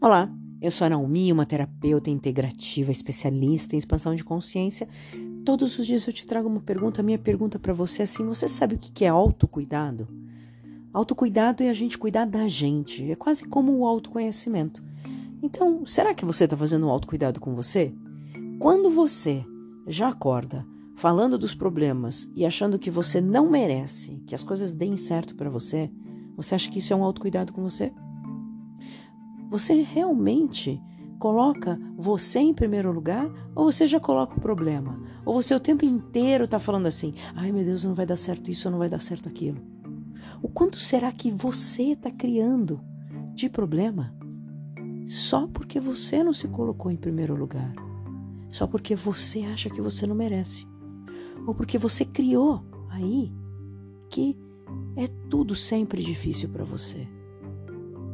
Olá, eu sou a Naomi, uma terapeuta integrativa, especialista em expansão de consciência. Todos os dias eu te trago uma pergunta. A minha pergunta para você é assim: você sabe o que é autocuidado? Autocuidado é a gente cuidar da gente. É quase como o autoconhecimento. Então, será que você está fazendo um autocuidado com você? Quando você já acorda falando dos problemas e achando que você não merece que as coisas deem certo para você, você acha que isso é um autocuidado com você? Você realmente coloca você em primeiro lugar ou você já coloca o problema? Ou você o tempo inteiro está falando assim: ai meu Deus, não vai dar certo isso, não vai dar certo aquilo? O quanto será que você está criando de problema só porque você não se colocou em primeiro lugar? Só porque você acha que você não merece? Ou porque você criou aí que é tudo sempre difícil para você?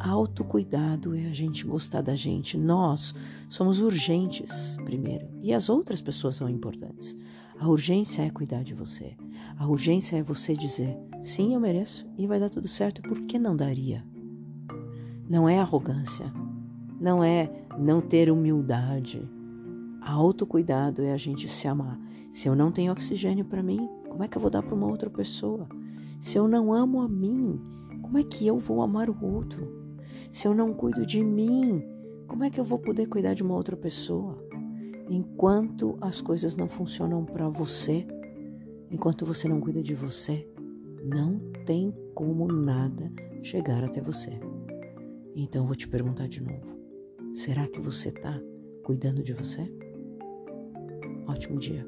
Autocuidado é a gente gostar da gente. Nós somos urgentes, primeiro, e as outras pessoas são importantes. A urgência é cuidar de você. A urgência é você dizer: sim, eu mereço e vai dar tudo certo, por que não daria? Não é arrogância, não é não ter humildade. Autocuidado é a gente se amar. Se eu não tenho oxigênio para mim, como é que eu vou dar para uma outra pessoa? Se eu não amo a mim, como é que eu vou amar o outro? Se eu não cuido de mim, como é que eu vou poder cuidar de uma outra pessoa? Enquanto as coisas não funcionam para você, enquanto você não cuida de você, não tem como nada chegar até você. Então eu vou te perguntar de novo: será que você está cuidando de você? Ótimo dia.